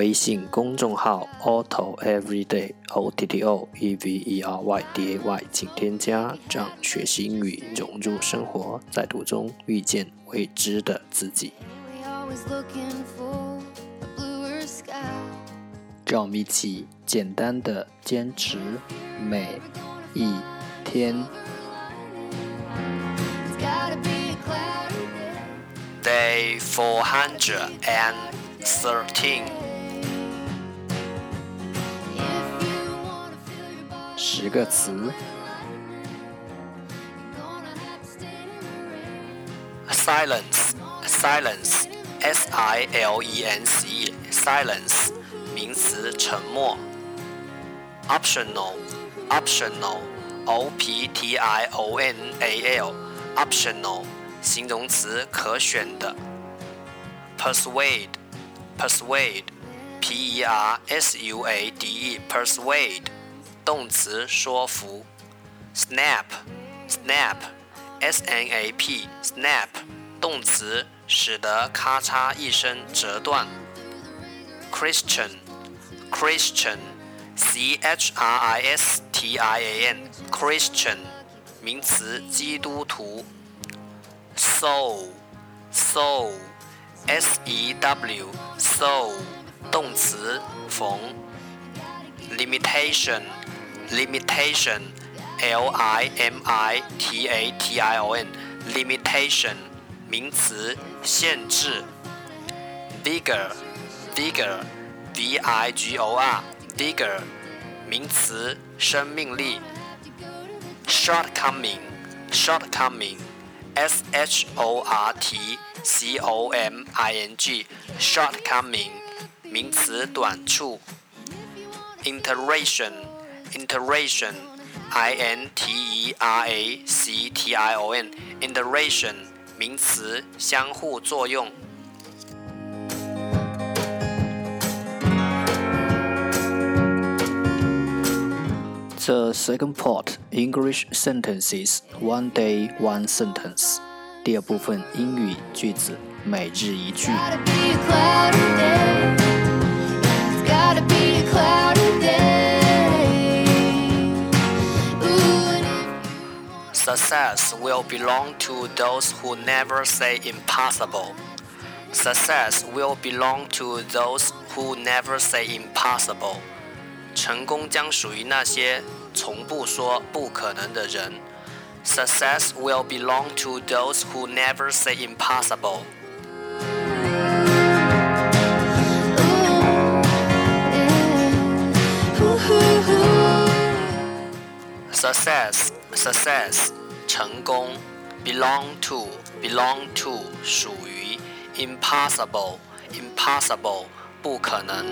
微信公众号 Otto Everyday O T T O E V E R Y D A Y，请添加，让学习英语融入生活，在途中遇见未知的自己。让我们一起简单的坚持每一天。Day four hundred and thirteen。十个词：silence，silence，s i l e n c e，silence，名词，沉默；optional，optional，o p t i o n a l，optional，形容词，可选的 persuade persuade perouse perceade 动词说服，snap，snap，s n a p，snap，动词使得咔嚓一声折断。Christian，Christian，c h r i s t i a n，Christian，名词基督徒。Sew，sew，s e w，sew，动词缝。Limitation。limitation, l i m i t a t i o n, limitation 名词，限制。vigor, vigor, v i g o r, vigor 名词，生命力。shortcoming, shortcoming, s h o r t c o m i n g, shortcoming 名词，短处。iteration Iteration, I N T E R A C T I O N, iteration 名词，相互作用。The second part English sentences one day one sentence 第二部分英语句子每日一句。 Success will belong to those who never say impossible. Success will belong to those who never say impossible. 成功将属于那些从不说不可能的人。Success will belong to those who never say impossible. Success, success. 成功，belong to，belong to 属于，impossible，impossible 不可能。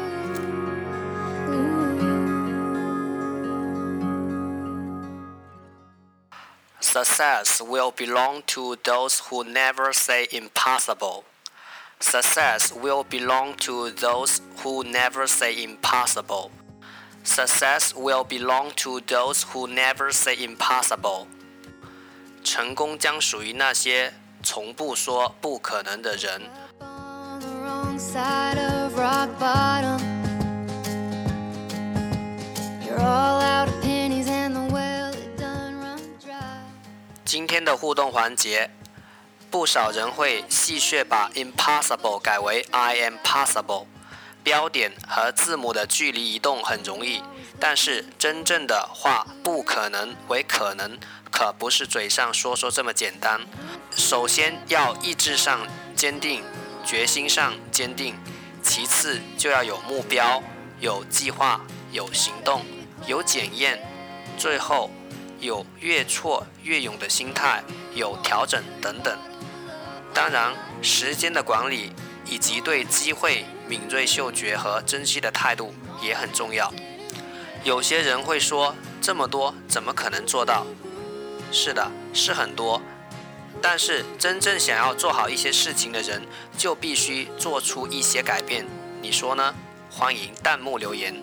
Success will belong to those who never say impossible. Success will belong to those who never say impossible. Success will belong to those who never say impossible. 成功将属于那些从不说不可能的人。今天的互动环节，不少人会戏谑把 impossible 改为 I am possible。标点和字母的距离移动很容易，但是真正的化不可能为可能。可不是嘴上说说这么简单，首先要意志上坚定，决心上坚定，其次就要有目标、有计划、有行动、有检验，最后有越挫越勇的心态，有调整等等。当然，时间的管理以及对机会敏锐嗅觉和珍惜的态度也很重要。有些人会说，这么多怎么可能做到？是的，是很多，但是真正想要做好一些事情的人，就必须做出一些改变。你说呢？欢迎弹幕留言。